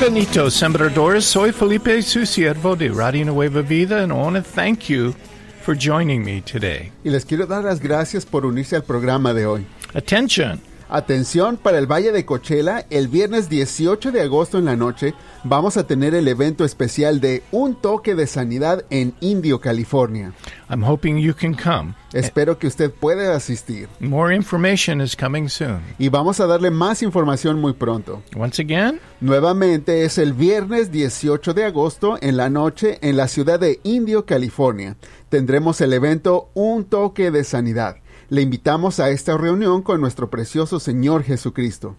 Bienvenidos, sembradores. Soy Felipe, su siervo de Radio Nueva Vida, and I want to thank you for joining me today. Y les quiero dar las gracias por unirse al programa de hoy. Attention! Atención, para el Valle de Coachella, el viernes 18 de agosto en la noche vamos a tener el evento especial de Un Toque de Sanidad en Indio, California. I'm hoping you can come. Espero que usted pueda asistir. More information is coming soon. Y vamos a darle más información muy pronto. Once again, Nuevamente es el viernes 18 de agosto en la noche en la ciudad de Indio, California. Tendremos el evento Un Toque de Sanidad. Le invitamos a esta reunión con nuestro precioso Señor Jesucristo.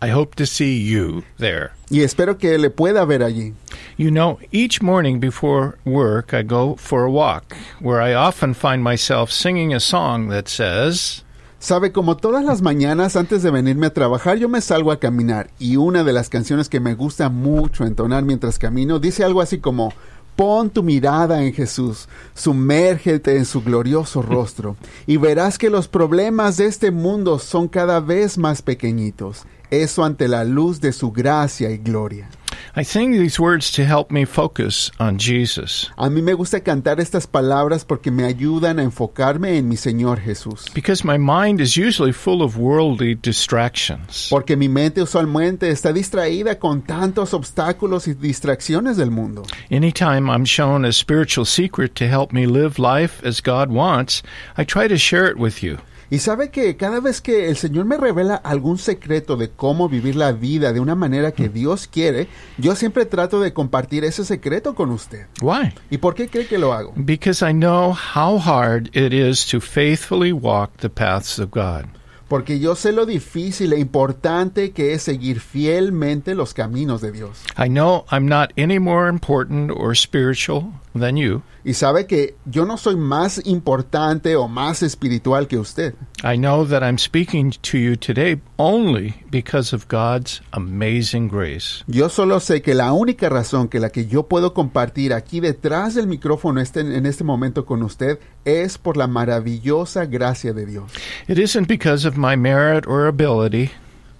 I hope to see you there. Y espero que le pueda ver allí. You know, each morning before work, I go for a walk, where I often find myself singing a song that says, Sabe, como todas las mañanas antes de venirme a trabajar, yo me salgo a caminar y una de las canciones que me gusta mucho entonar mientras camino dice algo así como, pon tu mirada en Jesús, sumérgete en su glorioso rostro y verás que los problemas de este mundo son cada vez más pequeñitos, eso ante la luz de su gracia y gloria. I sing these words to help me focus on Jesus. A mí me gusta cantar estas palabras porque me ayudan a enfocarme en mi Señor Jesús. Because my mind is usually full of worldly distractions. Porque mi mente usualmente está distraída con tantos obstáculos y distracciones del mundo. Anytime I'm shown a spiritual secret to help me live life as God wants, I try to share it with you. Y sabe que cada vez que el Señor me revela algún secreto de cómo vivir la vida de una manera que Dios quiere, yo siempre trato de compartir ese secreto con usted. Why? ¿Y por qué cree que lo hago? Because I know how hard it is to faithfully walk the paths of God. Porque yo sé lo difícil e importante que es seguir fielmente los caminos de Dios. I know I'm not any more important or spiritual than you. Y sabe que yo no soy más importante o más espiritual que usted. I know that I'm speaking to you today only because of God's amazing grace. Yo solo sé que la única razón que la que yo puedo compartir aquí detrás del micrófono este, en este momento con usted es por la maravillosa gracia de Dios. It isn't because of my merit or ability.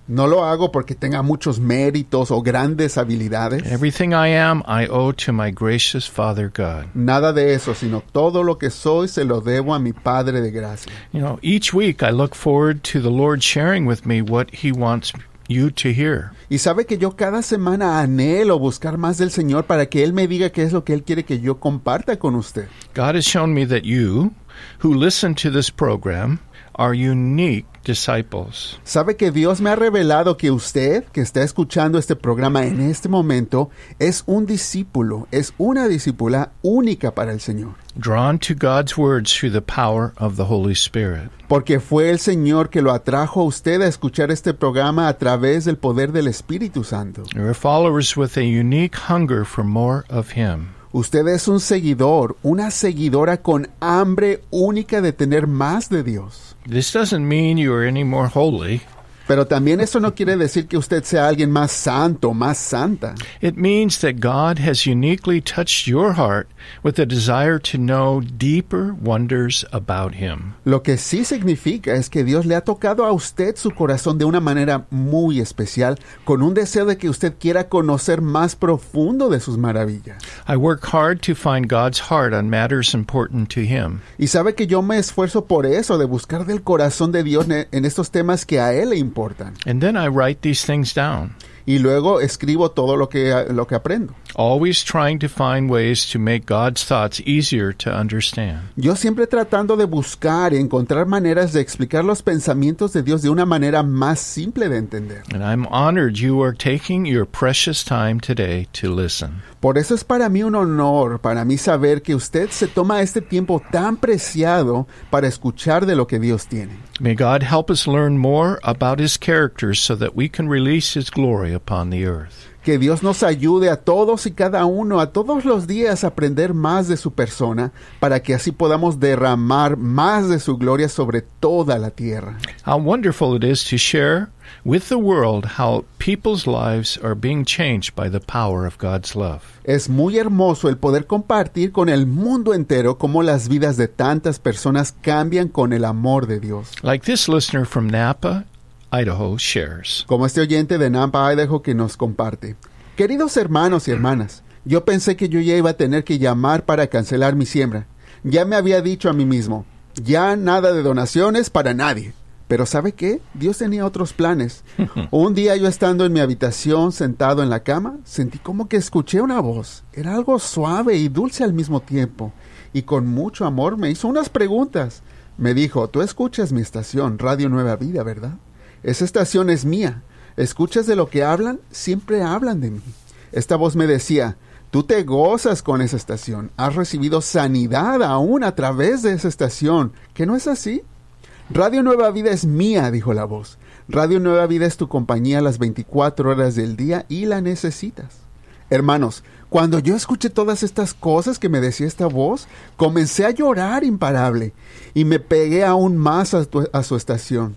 No lo hago porque tenga muchos méritos o grandes habilidades. Everything I am, I owe to my gracious Father God. Nada de eso, sino todo lo que soy se lo debo a mi Padre de gracia. You know, each week I look forward to the Lord sharing with me what He wants you to hear. Y sabe que yo cada semana anhelo buscar más del Señor para que Él me diga qué es lo que Él quiere que yo comparta con usted. God has shown me that you, who listen to this program, are unique disciples. Sabe que Dios me ha revelado que usted, que está escuchando este programa en este momento, es un discípulo, es una discípula única para el Señor. drawn to God's words through the power of the Holy Spirit. Porque fue el Señor que lo atrajo a usted a escuchar este programa a través del poder del Espíritu Santo. You're followers with a unique hunger for more of Him. Usted es un seguidor, una seguidora con hambre única de tener más de Dios. This doesn't mean you are any more holy. Pero también eso no quiere decir que usted sea alguien más santo, más santa. It means that God has uniquely touched your heart with a desire to know deeper wonders about Him. Lo que sí significa es que Dios le ha tocado a usted su corazón de una manera muy especial, con un deseo de que usted quiera conocer más profundo de sus maravillas. I work hard to find God's heart on matters important to Him. Y sabe que yo me esfuerzo por eso, de buscar del corazón de Dios en estos temas que a Él le importan. And then I write these things down, Y luego escribo todo lo que, lo que aprendo. always trying to find ways to make God's thoughts easier to understand. Yo siempre tratando de buscar y encontrar maneras de explicar los pensamientos de Dios de una manera más simple de entender. And I'm honored you are taking your precious time today to listen. Por eso es para mí un honor, para mí saber que usted se toma este tiempo tan preciado para escuchar de lo que Dios tiene. May God help us learn more about His characters so that we can release His glory upon the earth. Que Dios nos ayude a todos y cada uno, a todos los días, a aprender más de su persona, para que así podamos derramar más de su gloria sobre toda la tierra. How wonderful it is to share with the world how people's lives are being changed by the power of God's love. Es muy hermoso el poder compartir con el mundo entero cómo las vidas de tantas personas cambian con el amor de Dios. Like this listener from Napa, Idaho shares. Como este oyente de Nampa, Idaho, que nos comparte. Queridos hermanos y hermanas, yo pensé que yo ya iba a tener que llamar para cancelar mi siembra. Ya me había dicho a mí mismo, ya nada de donaciones para nadie. Pero ¿sabe qué? Dios tenía otros planes. Un día yo estando en mi habitación sentado en la cama, sentí como que escuché una voz. Era algo suave y dulce al mismo tiempo. Y con mucho amor me hizo unas preguntas. Me dijo, tú escuchas mi estación, Radio Nueva Vida, ¿verdad? Esa estación es mía. ¿Escuchas de lo que hablan? Siempre hablan de mí. Esta voz me decía, tú te gozas con esa estación. Has recibido sanidad aún a través de esa estación. ¿Que no es así? Radio Nueva Vida es mía, dijo la voz. Radio Nueva Vida es tu compañía las 24 horas del día y la necesitas. Hermanos, cuando yo escuché todas estas cosas que me decía esta voz, comencé a llorar imparable y me pegué aún más a, a su estación.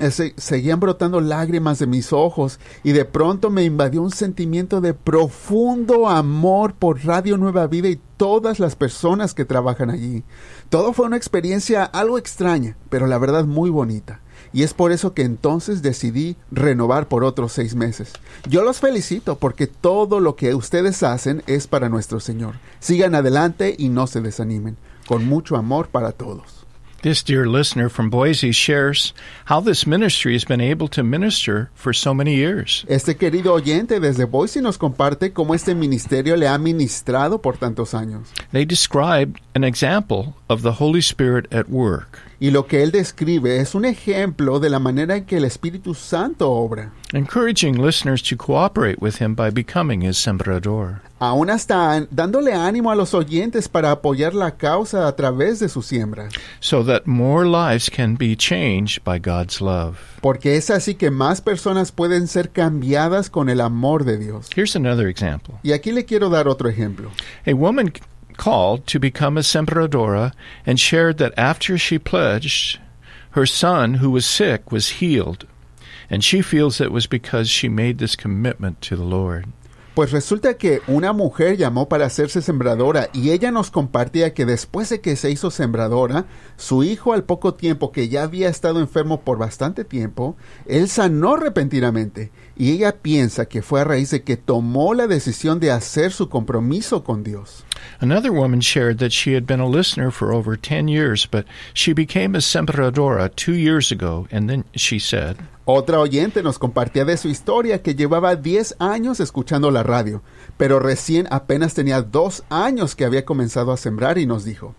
Ese, seguían brotando lágrimas de mis ojos y de pronto me invadió un sentimiento de profundo amor por Radio Nueva Vida y todas las personas que trabajan allí. Todo fue una experiencia algo extraña, pero la verdad muy bonita. Y es por eso que entonces decidí renovar por otros seis meses. Yo los felicito porque todo lo que ustedes hacen es para nuestro Señor. Sigan adelante y no se desanimen. Con mucho amor para todos. This dear listener from Boise shares how this ministry has been able to minister for so many years. Este querido oyente desde Boise nos comparte cómo este ministerio le ha ministrado por tantos años. They describe an example of the Holy Spirit at work. Y lo que él describe es un ejemplo de la manera en que el Espíritu Santo obra. encouraging listeners to cooperate with him by becoming his sembrador. Aún hasta dándole ánimo a los oyentes para apoyar la causa a través de su siembra. so that more lives can be changed by God's love. Porque es así que más personas pueden ser cambiadas con el amor de Dios. Here's another example. Y aquí le quiero dar otro ejemplo. A woman called to become a sembradora and shared that after she pledged, her son, who was sick, was healed. And she feels it was because she made this commitment to the Lord. Pues resulta que una mujer llamó para hacerse sembradora y ella nos compartía que después de que se hizo sembradora, su hijo al poco tiempo que ya había estado enfermo por bastante tiempo, él sanó repentinamente y ella piensa que fue a raíz de que tomó la decisión de hacer su compromiso con Dios. Another woman shared that she had been a listener for over 10 years, but she became a sembradora two years ago, and then she said, Otra oyente nos compartía de su historia que llevaba 10 años escuchando la radio, pero recién apenas tenía dos años que había comenzado a sembrar y nos dijo,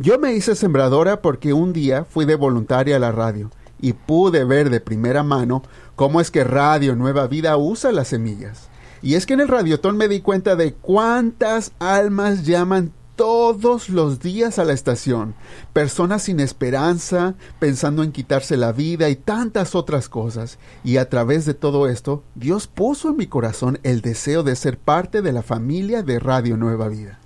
yo me hice sembradora porque un día fui de voluntaria a la radio y pude ver de primera mano cómo es que Radio Nueva Vida usa las semillas. Y es que en el radiotón me di cuenta de cuántas almas llaman todos los días a la estación. Personas sin esperanza, pensando en quitarse la vida y tantas otras cosas. Y a través de todo esto, Dios puso en mi corazón el deseo de ser parte de la familia de Radio Nueva Vida.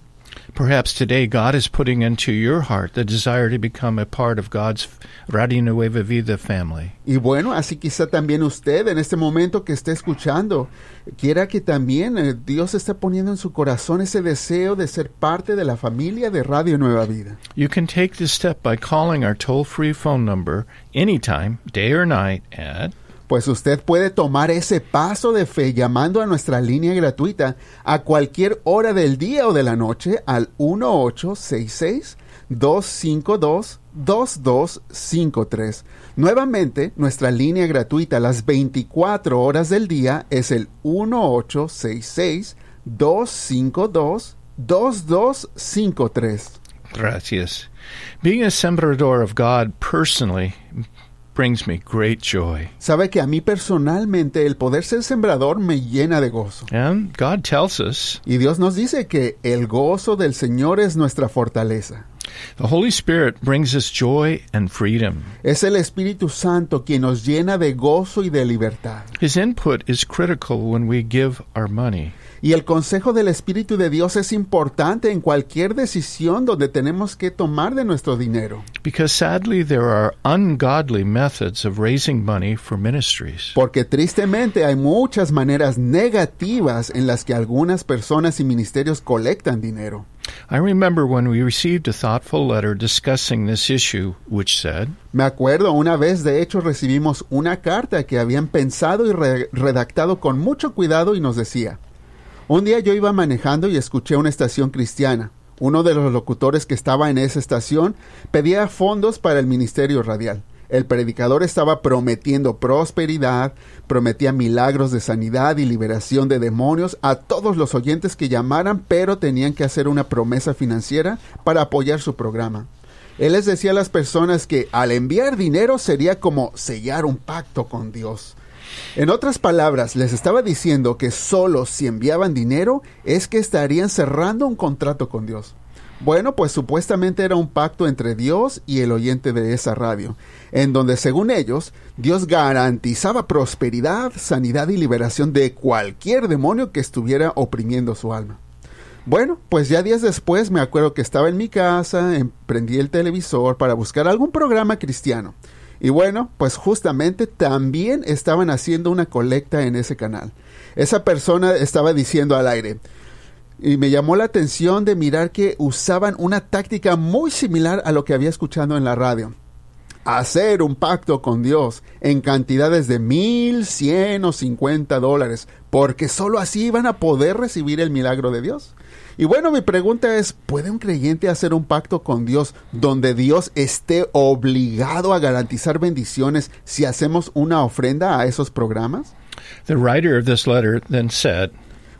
Perhaps today God is putting into your heart the desire to become a part of God's Radio Nueva Vida family. Y bueno, así quizá también usted en este momento que esté escuchando, quiera que también eh, Dios está poniendo en su corazón ese deseo de ser parte de la familia de Radio Nueva Vida. You can take this step by calling our toll free phone number anytime, day or night, at Pues usted puede tomar ese paso de fe llamando a nuestra línea gratuita a cualquier hora del día o de la noche al 1866-252-2253. Nuevamente, nuestra línea gratuita las 24 horas del día es el 1866-252-2253. Gracias. Being a sembrador of God personally brings me great joy. Sabe que a mí personalmente el poder ser sembrador me llena de gozo. And God tells us Y Dios nos dice que el gozo del Señor es nuestra fortaleza. The Holy Spirit brings us joy and freedom. Es el Espíritu Santo quien nos llena de gozo y de libertad. His input is critical when we give our money. Y el consejo del Espíritu de Dios es importante en cualquier decisión donde tenemos que tomar de nuestro dinero. Because sadly, there are ungodly methods of raising money for ministries. Porque tristemente hay muchas maneras negativas en las que algunas personas y ministerios colectan dinero. I remember when we received a thoughtful letter discussing this issue, which said, Me acuerdo una vez, de hecho, recibimos una carta que habían pensado y re- redactado con mucho cuidado y nos decía, Un día yo iba manejando y escuché una estación cristiana. Uno de los locutores que estaba en esa estación pedía fondos para el ministerio radial. El predicador estaba prometiendo prosperidad, prometía milagros de sanidad y liberación de demonios a todos los oyentes que llamaran, pero tenían que hacer una promesa financiera para apoyar su programa. Él les decía a las personas que al enviar dinero sería como sellar un pacto con Dios. En otras palabras, les estaba diciendo que solo si enviaban dinero es que estarían cerrando un contrato con Dios. Bueno, pues supuestamente era un pacto entre Dios y el oyente de esa radio, en donde según ellos, Dios garantizaba prosperidad, sanidad y liberación de cualquier demonio que estuviera oprimiendo su alma. Bueno, pues ya días después me acuerdo que estaba en mi casa, prendí el televisor para buscar algún programa cristiano. Y bueno, pues justamente también estaban haciendo una colecta en ese canal. Esa persona estaba diciendo al aire, y me llamó la atención de mirar que usaban una táctica muy similar a lo que había escuchado en la radio. Hacer un pacto con Dios en cantidades de mil, cien o cincuenta dólares, porque sólo así iban a poder recibir el milagro de Dios. Y bueno, mi pregunta es, ¿puede un creyente hacer un pacto con Dios donde Dios esté obligado a garantizar bendiciones si hacemos una ofrenda a esos programas? The writer of this letter then said,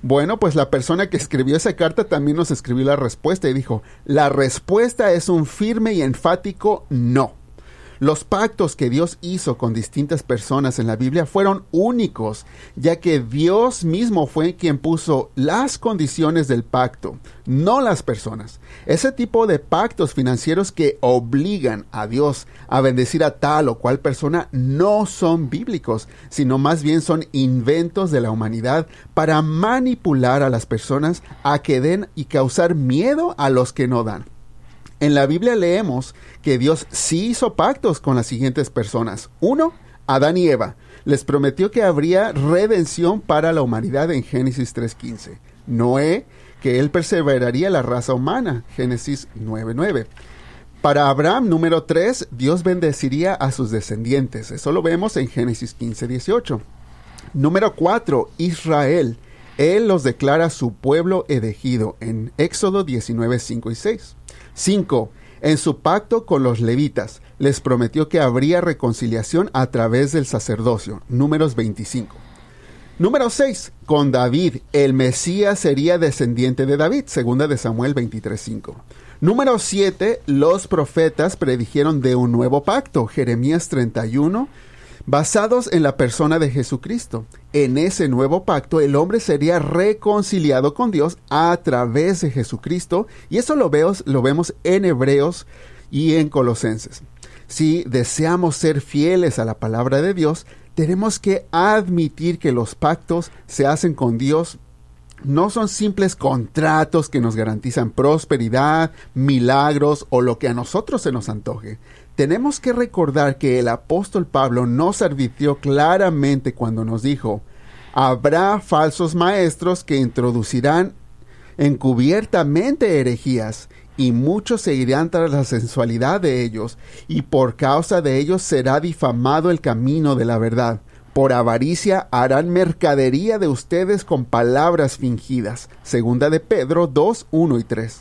bueno, pues la persona que escribió esa carta también nos escribió la respuesta y dijo, la respuesta es un firme y enfático no. Los pactos que Dios hizo con distintas personas en la Biblia fueron únicos, ya que Dios mismo fue quien puso las condiciones del pacto, no las personas. Ese tipo de pactos financieros que obligan a Dios a bendecir a tal o cual persona no son bíblicos, sino más bien son inventos de la humanidad para manipular a las personas a que den y causar miedo a los que no dan. En la Biblia leemos que Dios sí hizo pactos con las siguientes personas. Uno, Adán y Eva. Les prometió que habría redención para la humanidad en Génesis 3.15. Noé, que él perseveraría la raza humana. Génesis 9.9. Para Abraham, número 3, Dios bendeciría a sus descendientes. Eso lo vemos en Génesis 15.18. Número 4, Israel. Él los declara su pueblo elegido en Éxodo 19.5 y 6. 5. En su pacto con los levitas, les prometió que habría reconciliación a través del sacerdocio. Números 25. Número 6. Con David, el Mesías sería descendiente de David. Segunda de Samuel 23.5. Número 7. Los profetas predijeron de un nuevo pacto. Jeremías 31, basados en la persona de Jesucristo. En ese nuevo pacto el hombre sería reconciliado con Dios a través de Jesucristo y eso lo, lo vemos en Hebreos y en Colosenses. Si deseamos ser fieles a la palabra de Dios, tenemos que admitir que los pactos se hacen con Dios no son simples contratos que nos garantizan prosperidad, milagros o lo que a nosotros se nos antoje tenemos que recordar que el apóstol Pablo nos advirtió claramente cuando nos dijo, habrá falsos maestros que introducirán encubiertamente herejías, y muchos seguirán tras la sensualidad de ellos, y por causa de ellos será difamado el camino de la verdad. Por avaricia harán mercadería de ustedes con palabras fingidas. Segunda de Pedro 2, 1 y 3.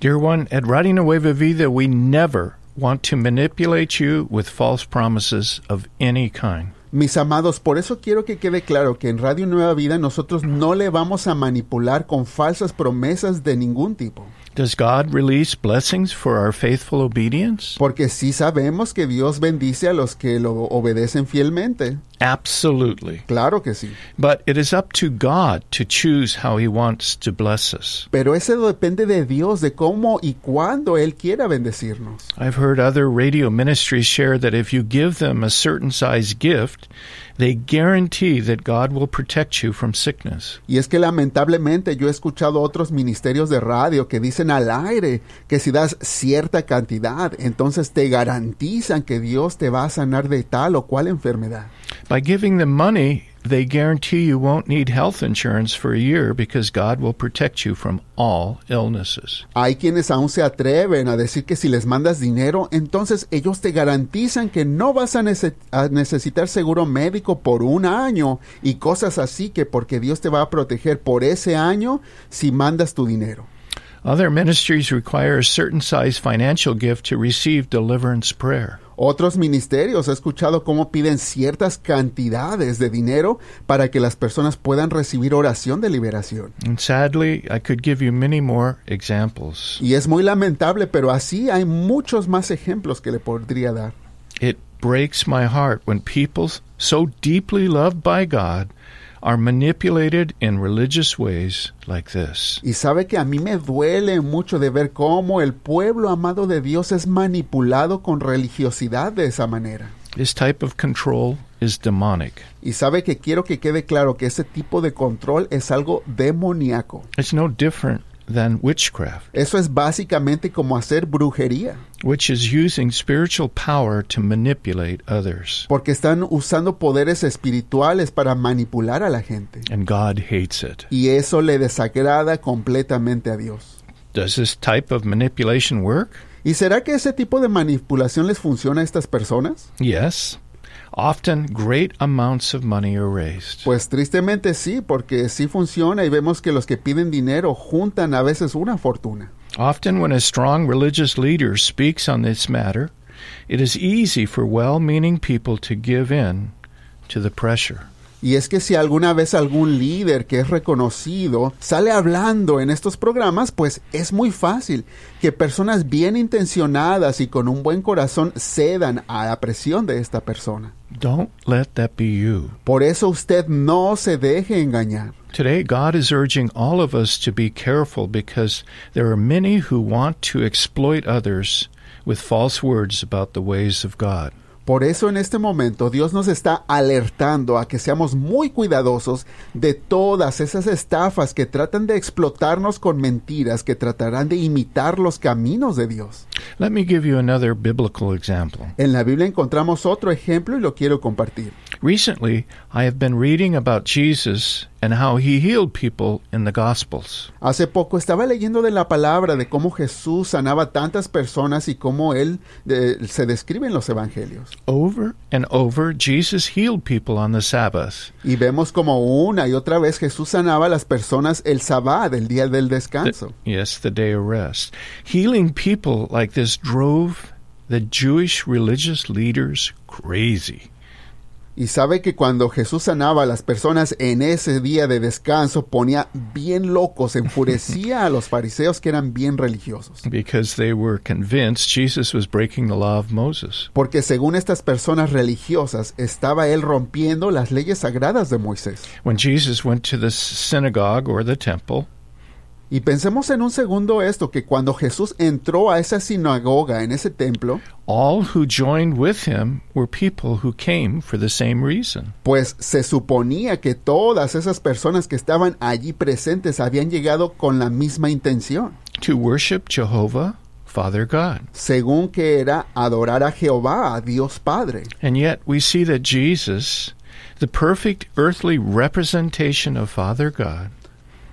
Dear one, at Radio Nueva Vida we never want to manipulate you with false promises of any kind. Mis amados, por eso quiero que quede claro que en Radio Nueva Vida nosotros no le vamos a manipular con falsas promesas de ningún tipo. Does God release blessings for our faithful obedience? Porque sí sabemos que Dios bendice a los que lo obedecen fielmente. Absolutely. Claro que sí. But it is up to God to choose how he wants to bless us. Pero eso depende de Dios de cómo y cuándo él quiera bendecirnos. I've heard other radio ministries share that if you give them a certain size gift, they guarantee that God will protect you from sickness. Y es que lamentablemente yo he escuchado otros ministerios de radio que dicen al aire que si das cierta cantidad, entonces te garantizan que Dios te va a sanar de tal o cual enfermedad. By giving them money, they guarantee you won't need health insurance for a year because God will protect you from all illnesses. Hay quienes aún se atreven a decir que si les mandas dinero, entonces ellos te garantizan que no vas a, nece- a necesitar seguro médico por un año y cosas así que porque Dios te va a proteger por ese año si mandas tu dinero. Other ministries require a certain size financial gift to receive deliverance prayer. Otros ministerios he escuchado cómo piden ciertas cantidades de dinero para que las personas puedan recibir oración de liberación. And sadly, I could give you many more examples. Y es muy lamentable, pero así hay muchos más ejemplos que le podría dar. It breaks my heart when people so deeply loved by God are manipulated in religious ways like this. Y sabe que a mí me duele mucho de ver cómo el pueblo amado de Dios es manipulado con religiosidad de esa manera. This type of control is demonic. Y sabe que quiero que quede claro que ese tipo de control es algo demoníaco. It's no different than witchcraft, Eso es básicamente como hacer brujería, which is using spiritual power to manipulate others. porque están usando poderes espirituales para manipular a la gente. And God hates it. Y eso le desagrada completamente a Dios. Does this type of manipulation work? ¿Y será que ese tipo de manipulación les funciona a estas personas? Yes. Often great amounts of money are raised. Pues tristemente sí, porque sí funciona y vemos que los que piden dinero juntan a veces una fortuna. Often, when a strong religious leader speaks on this matter, it is easy for well meaning people to give in to the pressure. Y es que si alguna vez algún líder que es reconocido sale hablando en estos programas, pues es muy fácil que personas bien intencionadas y con un buen corazón cedan a la presión de esta persona. Don't let that be you. Por eso usted no se deje engañar. Today, God is urging all of us to be careful because there are many who want to exploit others with false words about the ways of God. Por eso en este momento Dios nos está alertando a que seamos muy cuidadosos de todas esas estafas que tratan de explotarnos con mentiras, que tratarán de imitar los caminos de Dios. Let me give you another biblical example. En la Biblia encontramos otro ejemplo y lo quiero compartir. Recently, I have been reading about Jesus and how he healed people in the Gospels. Hace poco estaba leyendo de la palabra de cómo Jesús sanaba tantas personas y cómo él eh, se describe en los evangelios. Over and over, Jesus healed people on the Sabbath. Y vemos como una y otra vez Jesús sanaba a las personas el sabbat, el día del descanso. Yes, the day of rest. Healing people like this drove the Jewish religious leaders crazy. Y sabe que cuando Jesús sanaba a las personas en ese día de descanso ponía bien locos, enfurecía a los fariseos que eran bien religiosos. because they were convinced Jesus was breaking the law of Moses. Porque según estas personas religiosas estaba él rompiendo las leyes sagradas de Moisés. When Jesus went to the synagogue or the temple, Y pensemos en un segundo esto, que cuando Jesús entró a esa sinagoga, en ese templo, all who joined with him were people who came for the same reason. pues se suponía que todas esas personas que estaban allí presentes habían llegado con la misma intención, to worship Jehovah, Father God. según que era adorar a Jehová, a Dios Padre. And yet we see that Jesus, the perfect earthly representation of Father God,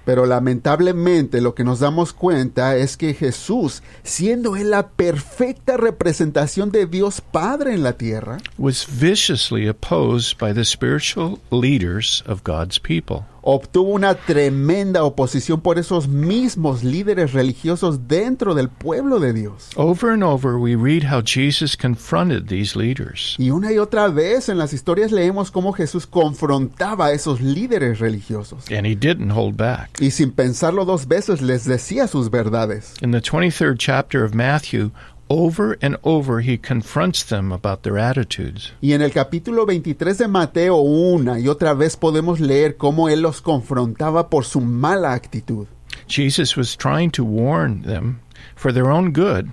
Pero lamentablemente lo que nos damos cuenta es que Jesús, siendo él la perfecta representación de Dios Padre en la tierra, was viciously opposed by the spiritual leaders of God's people. Obtuvo una tremenda oposición por esos mismos líderes religiosos dentro del pueblo de Dios. Over and over, we read how Jesus confronted these leaders. Y una y otra vez en las historias leemos cómo Jesús confrontaba a esos líderes religiosos. And he didn't hold back. Y sin pensarlo dos veces les decía sus verdades. In the 23rd chapter of Matthew, over and over he confronts them about their attitudes. Y en el capítulo 23 de Mateo una y otra vez podemos leer cómo él los confrontaba por su mala actitud. Jesus was trying to warn them for their own good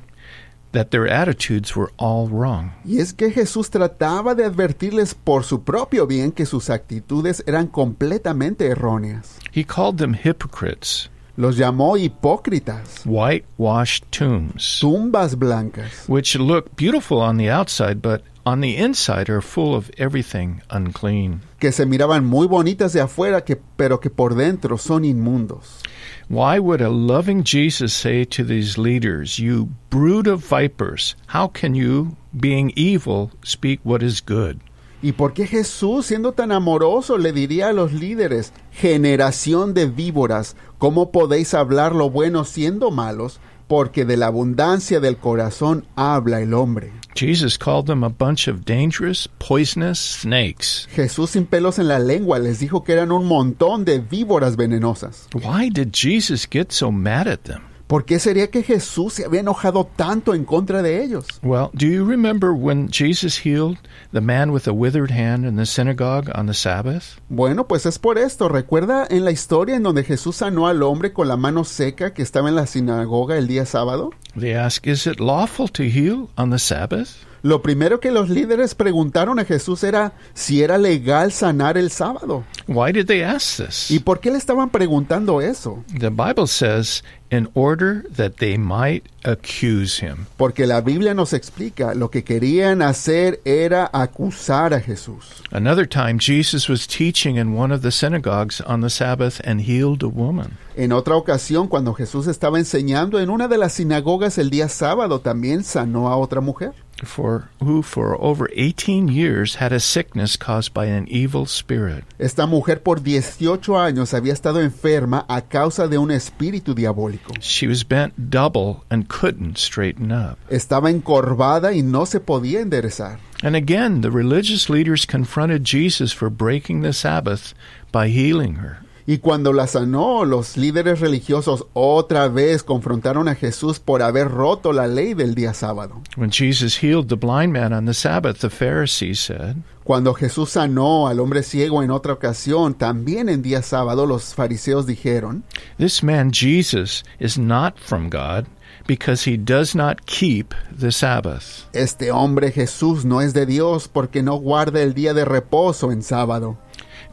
that their attitudes were all wrong. Y es que Jesús trataba de advertirles por su propio bien que sus actitudes eran completamente erróneas. He called them hypocrites, Los llamó hipócritas, whitewashed tombs, tumbas blancas, which look beautiful on the outside but on the inside are full of everything unclean. que se miraban muy bonitas de afuera, que, pero que por dentro son inmundos. Why would a loving Jesus say to these leaders, You brood of vipers, how can you, being evil, speak what is good? ¿Y por qué Jesús, siendo tan amoroso, le diría a los líderes, generación de víboras, ¿cómo podéis hablar lo bueno siendo malos? Porque de la abundancia del corazón habla el hombre. Jesus called them a bunch of dangerous, poisonous snakes. Jesús sin pelos en la lengua les dijo que eran un montón de víboras venenosas. Why did Jesus get so mad at them? ¿Por qué sería que Jesús se había enojado tanto en contra de ellos? Well, do you remember when Jesus healed the man with a withered hand in the synagogue on the Sabbath? Bueno, pues es por esto. ¿Recuerda en la historia en donde Jesús sanó al hombre con la mano seca que estaba en la sinagoga el día sábado? They ask, Is it lawful to heal on the Sabbath? Lo primero que los líderes preguntaron a Jesús era si era legal sanar el sábado. Why did they ask this? ¿Y por qué le estaban preguntando eso? The Bible says, in order that they might accuse him. Porque la Biblia nos explica, lo que querían hacer era acusar a Jesús. Another time, Jesus was teaching in one of the synagogues on the Sabbath and healed a woman. En otra ocasión, cuando Jesús estaba enseñando en una de las sinagogas el día sábado, también sanó a otra mujer. For who for over 18 years had a sickness caused by an evil spirit. Esta mujer por 18 años había estado enferma a causa de un espíritu diabólico. She was bent double and couldn't straighten up. Estaba encorvada y no se podía enderezar. And again, the religious leaders confronted Jesus for breaking the Sabbath by healing her. Y cuando la sanó, los líderes religiosos otra vez confrontaron a Jesús por haber roto la ley del día sábado. When Jesus healed the blind man on the Sabbath, the Pharisees said, Cuando Jesús sanó al hombre ciego en otra ocasión, también en día sábado, los fariseos dijeron, This man Jesus is not from God because he does not keep the Sabbath. Este hombre Jesús no es de Dios porque no guarda el día de reposo en sábado.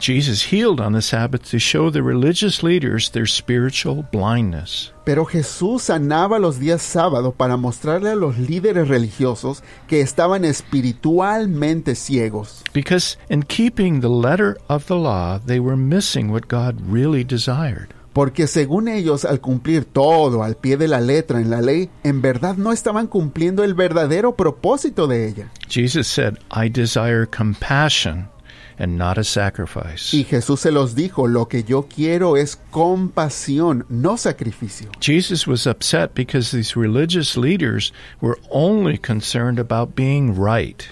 Jesus healed on the Sabbath to show the religious leaders their spiritual blindness. Pero Jesús sanaba los días sábado para mostrarle a los líderes religiosos que estaban espiritualmente ciegos. Because in keeping the letter of the law, they were missing what God really desired. Porque según ellos, al cumplir todo al pie de la letra en la ley, en verdad no estaban cumpliendo el verdadero propósito de ella. Jesus said, I desire compassion and not a sacrifice. Y Jesús se los dijo, lo que yo quiero es compasión, no sacrificio. Jesus was upset because these religious leaders were only concerned about being right.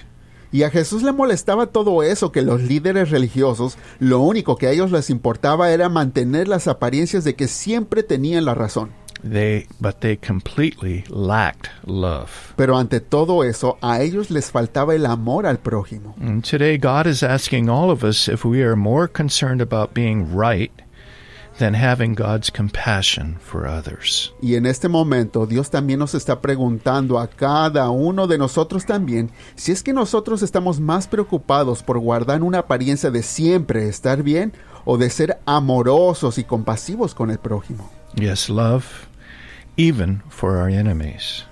Y a Jesús le molestaba todo eso, que los líderes religiosos, lo único que a ellos les importaba era mantener las apariencias de que siempre tenían la razón. They but they completely lacked love. Pero ante todo eso, a ellos les faltaba el amor al prójimo. And today God is asking all of us if we are more concerned about being right than having God's compassion for others. Y en este momento Dios también nos está preguntando a cada uno de nosotros también si es que nosotros estamos más preocupados por guardar una apariencia de siempre estar bien o de ser amorosos y compasivos con el prójimo. Yes, love even for our enemies.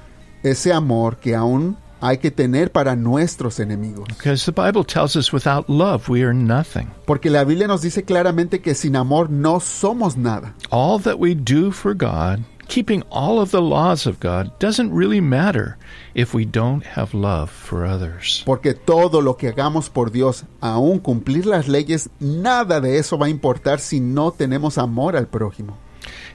Ese amor que aún hay que tener para nuestros enemigos. Because the Bible tells us without love we are nothing. Porque la Biblia nos dice claramente que sin amor no somos nada. All that we do for God, keeping all of the laws of God, doesn't really matter if we don't have love for others. Porque todo lo que hagamos por Dios, aún cumplir las leyes, nada de eso va a importar si no tenemos amor al prójimo.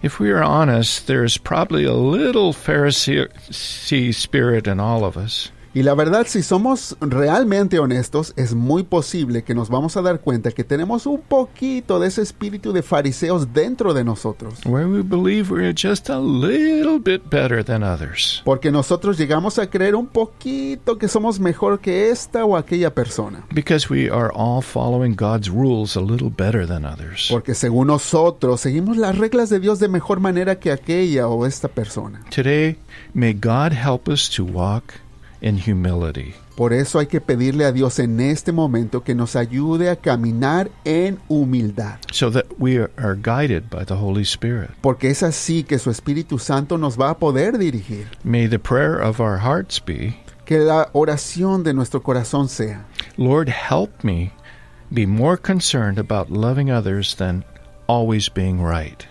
If we are honest, there's probably a little Pharisee spirit in all of us. Y la verdad, si somos realmente honestos, es muy posible que nos vamos a dar cuenta que tenemos un poquito de ese espíritu de fariseos dentro de nosotros. Where we believe we're just a little bit better than others. Porque nosotros llegamos a creer un poquito que somos mejor que esta o aquella persona. Because we are all following God's rules a little better than others. Porque según nosotros seguimos las reglas de Dios de mejor manera que aquella o esta persona. Today, may God help us to walk in humility. Por eso hay que pedirle a Dios en este momento que nos ayude a caminar en humildad. so that we are guided by the Holy Spirit. Porque es así que su Espíritu Santo nos va a poder dirigir. May the prayer of our hearts be Que la oración de nuestro corazón sea, Lord, help me be more concerned about loving others than always being right.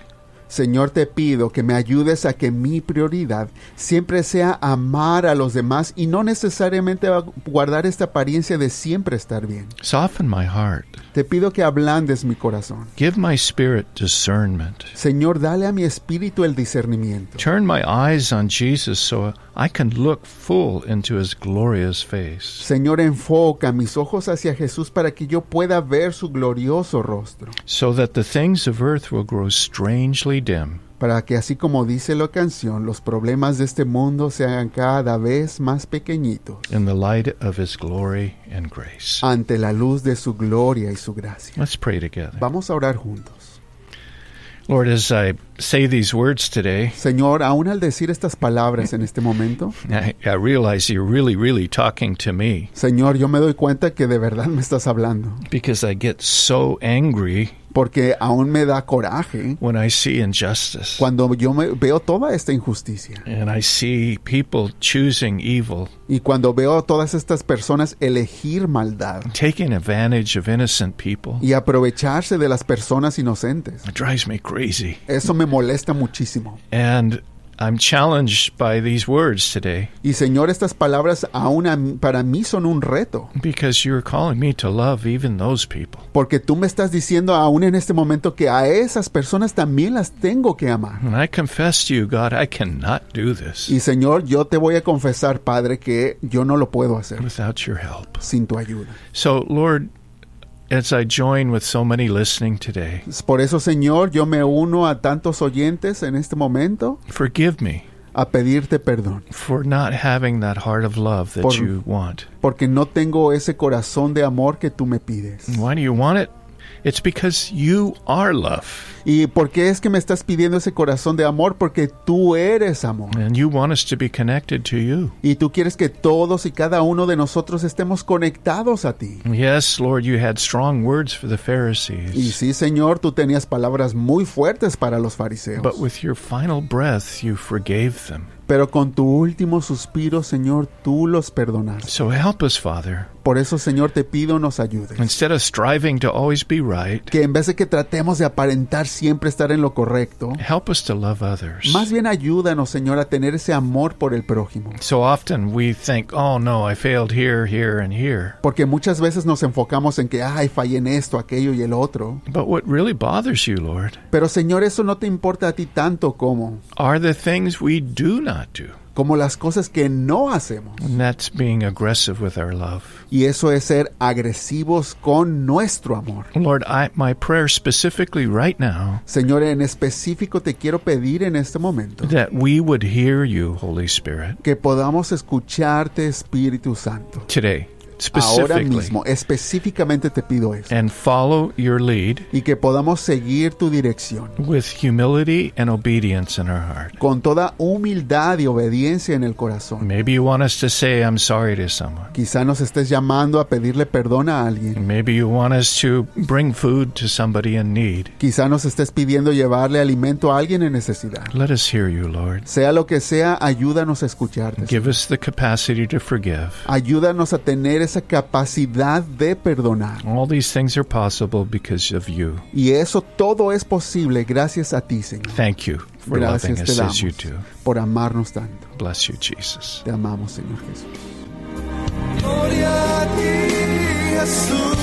Señor, te pido que me ayudes a que mi prioridad siempre sea amar a los demás y no necesariamente guardar esta apariencia de siempre estar bien. Soften my heart. Te pido que ablandes mi corazón. Give my spirit discernment. Señor, dale a mi espíritu el discernimiento. Turn my eyes on Jesus so I can look full into his glorious face. Señor, enfoca mis ojos hacia Jesús para que yo pueda ver su glorioso rostro. So that the things of earth will grow strangely dim. Para que así como dice la canción, los problemas de este mundo se hagan cada vez más pequeñitos. In the light of his glory and grace. Ante la luz de su gloria y su gracia. Let's pray together. Vamos a orar juntos. Lord, as I say these words today, Señor, aún al decir estas palabras en este momento, I, I realize you're really, really talking to me Señor, yo me doy cuenta que de verdad me estás hablando, because I get so angry porque aún me da coraje when I see injustice cuando yo me veo toda esta injusticia and I see people choosing evil, y cuando veo a todas estas personas elegir maldad taking advantage of innocent people. y aprovecharse de las personas inocentes. It drives me crazy. Eso me molesta muchísimo. And I'm challenged by these words today Y Señor, estas palabras aún para mí son un reto, because you're calling me to love even those people. porque tú me estás diciendo aún en este momento que a esas personas también las tengo que amar. And I confess to you, God, I cannot do this Y Señor, yo te voy a confesar, Padre, que yo no lo puedo hacer without your help. sin tu ayuda. So, Lord, as I join with so many listening today, Por eso, Señor, yo me uno a tantos oyentes en este momento forgive me a pedirte perdón, for not having that heart of love that Por- you want. porque no tengo ese corazón de amor que tú me pides. Why do you want it? It's because you are love ¿Y por qué es que me estás pidiendo ese corazón de amor? Porque tú eres amor. and you want us to be connected to you. Y tú quieres que todos y cada uno de nosotros estemos conectados a ti. Yes, Lord, you had strong words for the Pharisees. Y sí, Señor, tú tenías palabras muy fuertes para los fariseos. but with your final breath, you forgave them. Pero con tu último suspiro, Señor, tú los perdonaste. So help us, Father. Por eso, Señor, te pido nos ayudes. Instead of striving to always be right, Que en vez de que tratemos de aparentar siempre estar en lo correcto, help us to love others. más bien ayúdanos, Señor, a tener ese amor por el prójimo. So often we think, oh no, I failed here, here, and here. Porque muchas veces nos enfocamos en que, ay, fallé en esto, aquello y el otro. But what really bothers you, Lord, Pero, Señor, eso no te importa a ti tanto como, are the things we do not do. como las cosas que no hacemos. And that's being aggressive with our love. Y eso es ser agresivos con nuestro amor. Lord, I, my prayer specifically right now Señor, en específico te quiero pedir en este momento that we would hear you, Holy Spirit, que podamos escucharte, Espíritu Santo. today, Ahora mismo, específicamente te pido eso. and follow your lead Y que podamos seguir tu dirección with humility and obedience in our heart. con toda humildad y obediencia en el corazón. Maybe you want us to say, I'm sorry to someone. Quizá nos estés llamando a pedirle perdón a alguien. Maybe you want us to bring food to somebody in need. Quizá nos estés pidiendo llevarle alimento a alguien en necesidad. Let us hear you, Lord. Sea lo que sea, ayúdanos a escucharte. Give us the capacity to forgive. Ayúdanos a tener esa capacidad de perdonar. All these things are possible because of you. Y eso todo es posible gracias a ti, Señor. Thank you for loving Gracias te us as you do. por amarnos tanto. Bless you, Jesus. Te amamos, Señor Jesús. Gloria a ti, Jesús.